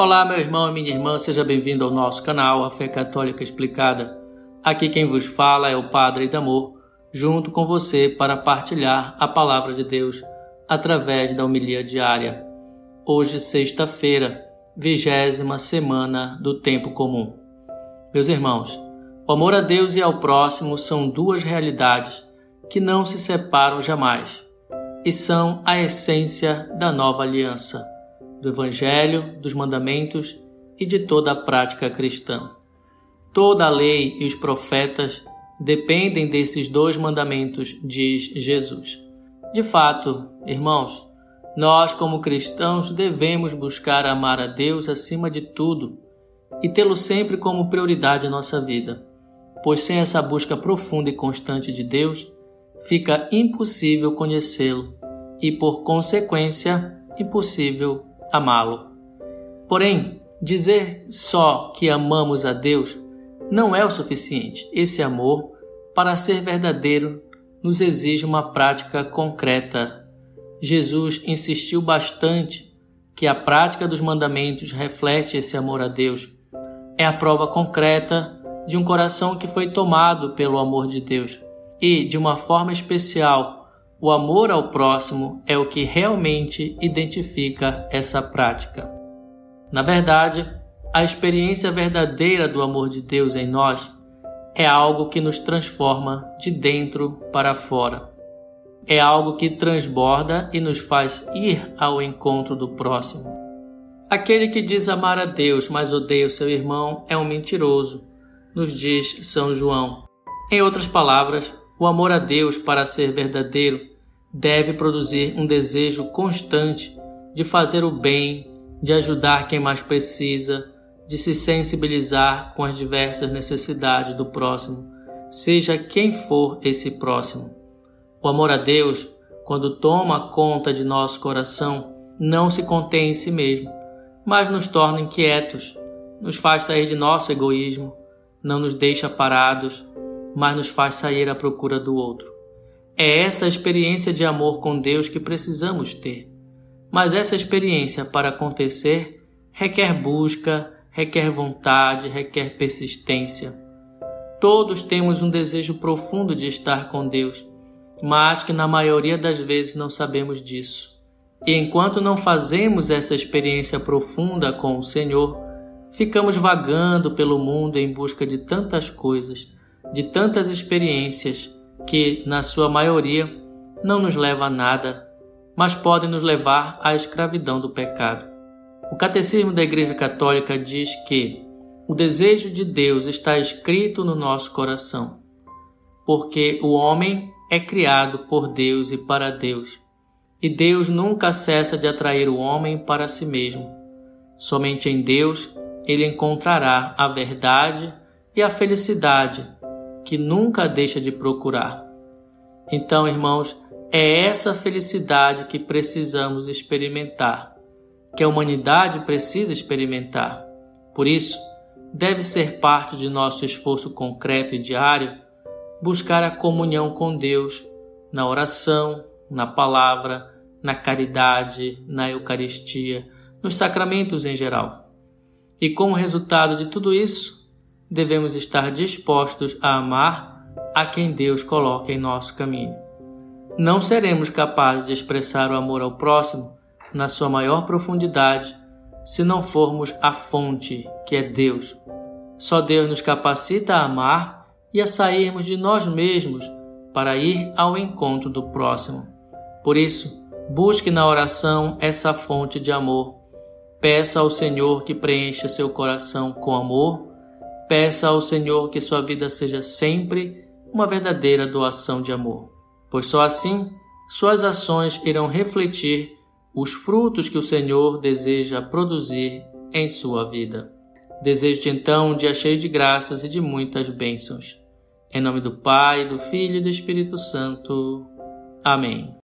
Olá, meu irmão e minha irmã, seja bem-vindo ao nosso canal A Fé Católica Explicada. Aqui quem vos fala é o Padre Damor, junto com você para partilhar a palavra de Deus através da homilia diária. Hoje, sexta-feira, vigésima semana do tempo comum. Meus irmãos, o amor a Deus e ao próximo são duas realidades que não se separam jamais e são a essência da nova aliança do Evangelho, dos mandamentos e de toda a prática cristã. Toda a lei e os profetas dependem desses dois mandamentos, diz Jesus. De fato, irmãos, nós, como cristãos, devemos buscar amar a Deus acima de tudo e tê-lo sempre como prioridade em nossa vida, pois sem essa busca profunda e constante de Deus, fica impossível conhecê-lo e, por consequência, impossível amá-lo. Porém, dizer só que amamos a Deus não é o suficiente. Esse amor, para ser verdadeiro, nos exige uma prática concreta. Jesus insistiu bastante que a prática dos mandamentos reflete esse amor a Deus. É a prova concreta de um coração que foi tomado pelo amor de Deus. E, de uma forma especial, o amor ao próximo é o que realmente identifica essa prática. Na verdade, a experiência verdadeira do amor de Deus em nós é algo que nos transforma de dentro para fora. É algo que transborda e nos faz ir ao encontro do próximo. Aquele que diz amar a Deus, mas odeia o seu irmão, é um mentiroso, nos diz São João. Em outras palavras, o amor a Deus, para ser verdadeiro, deve produzir um desejo constante de fazer o bem, de ajudar quem mais precisa, de se sensibilizar com as diversas necessidades do próximo, seja quem for esse próximo. O amor a Deus, quando toma conta de nosso coração, não se contém em si mesmo, mas nos torna inquietos, nos faz sair de nosso egoísmo, não nos deixa parados, mas nos faz sair à procura do outro. É essa experiência de amor com Deus que precisamos ter. Mas essa experiência, para acontecer, requer busca, requer vontade, requer persistência. Todos temos um desejo profundo de estar com Deus, mas que na maioria das vezes não sabemos disso. E enquanto não fazemos essa experiência profunda com o Senhor, ficamos vagando pelo mundo em busca de tantas coisas, de tantas experiências que, na sua maioria, não nos leva a nada, mas podem nos levar à escravidão do pecado. O Catecismo da Igreja Católica diz que o desejo de Deus está escrito no nosso coração, porque o homem é criado por Deus e para Deus, e Deus nunca cessa de atrair o homem para si mesmo. Somente em Deus ele encontrará a verdade e a felicidade que nunca deixa de procurar. Então, irmãos, é essa felicidade que precisamos experimentar, que a humanidade precisa experimentar. Por isso, deve ser parte de nosso esforço concreto e diário buscar a comunhão com Deus na oração, na palavra, na caridade, na Eucaristia, nos sacramentos em geral. E como resultado de tudo isso, devemos estar dispostos a amar a quem Deus coloca em nosso caminho. Não seremos capazes de expressar o amor ao próximo na sua maior profundidade se não formos a fonte, que é Deus. Só Deus nos capacita a amar e a sairmos de nós mesmos para ir ao encontro do próximo. Por isso, busque na oração essa fonte de amor. Peça ao Senhor que preencha seu coração com amor Peça ao Senhor que sua vida seja sempre uma verdadeira doação de amor, pois só assim suas ações irão refletir os frutos que o Senhor deseja produzir em sua vida. Desejo-te então um dia cheio de graças e de muitas bênçãos. Em nome do Pai, do Filho e do Espírito Santo. Amém.